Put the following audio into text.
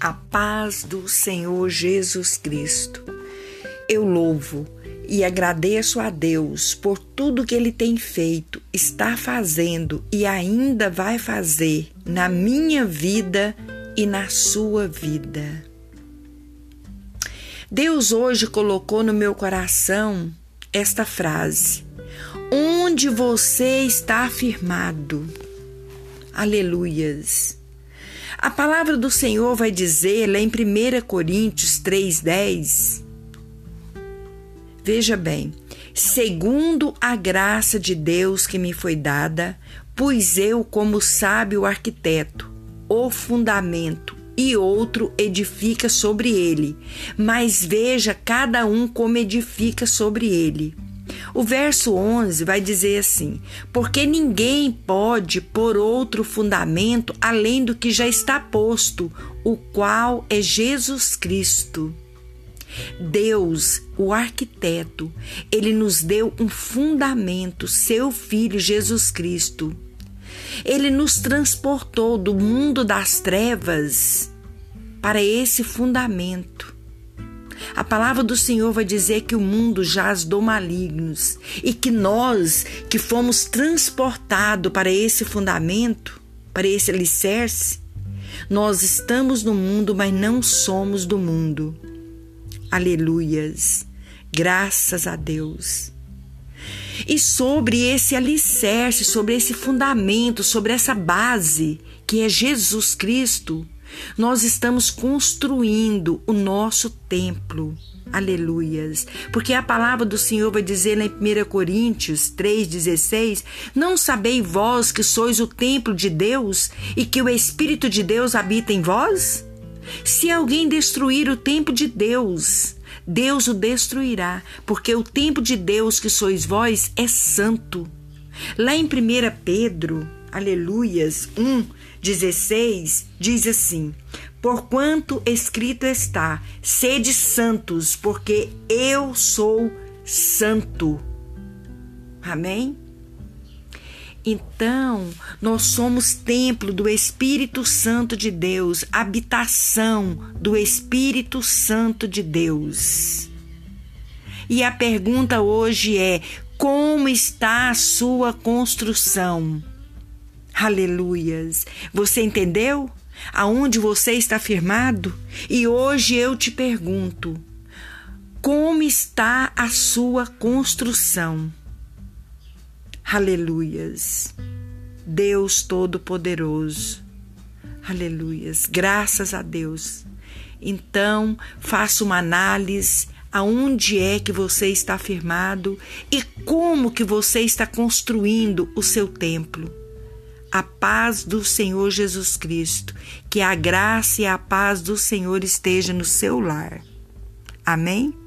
a paz do Senhor Jesus Cristo. Eu louvo e agradeço a Deus por tudo que Ele tem feito, está fazendo e ainda vai fazer na minha vida e na sua vida. Deus hoje colocou no meu coração esta frase: Onde você está firmado? Aleluias. A palavra do Senhor vai dizer lá em 1 Coríntios 3,10. Veja bem, segundo a graça de Deus que me foi dada, pus eu, como sábio arquiteto, o fundamento, e outro edifica sobre ele, mas veja cada um como edifica sobre ele. O verso 11 vai dizer assim: Porque ninguém pode pôr outro fundamento além do que já está posto, o qual é Jesus Cristo. Deus, o arquiteto, ele nos deu um fundamento, seu Filho Jesus Cristo. Ele nos transportou do mundo das trevas para esse fundamento. Palavra do Senhor vai dizer que o mundo jaz do malignos e que nós que fomos transportados para esse fundamento, para esse alicerce, nós estamos no mundo, mas não somos do mundo. Aleluias. Graças a Deus. E sobre esse alicerce, sobre esse fundamento, sobre essa base que é Jesus Cristo, nós estamos construindo o nosso templo. Aleluias. Porque a palavra do Senhor vai dizer em 1 Coríntios 3,16: Não sabei vós que sois o templo de Deus e que o Espírito de Deus habita em vós? Se alguém destruir o templo de Deus, Deus o destruirá, porque o templo de Deus que sois vós é santo. Lá em 1 Pedro, aleluias, 1, 16 diz assim: Porquanto escrito está: sede santos, porque eu sou santo. Amém? Então, nós somos templo do Espírito Santo de Deus, habitação do Espírito Santo de Deus. E a pergunta hoje é: como está a sua construção? Aleluias. Você entendeu? Aonde você está firmado? E hoje eu te pergunto: como está a sua construção? Aleluias. Deus Todo-Poderoso. Aleluias. Graças a Deus. Então, faça uma análise aonde é que você está firmado e como que você está construindo o seu templo a paz do Senhor Jesus Cristo, que a graça e a paz do Senhor esteja no seu lar. Amém?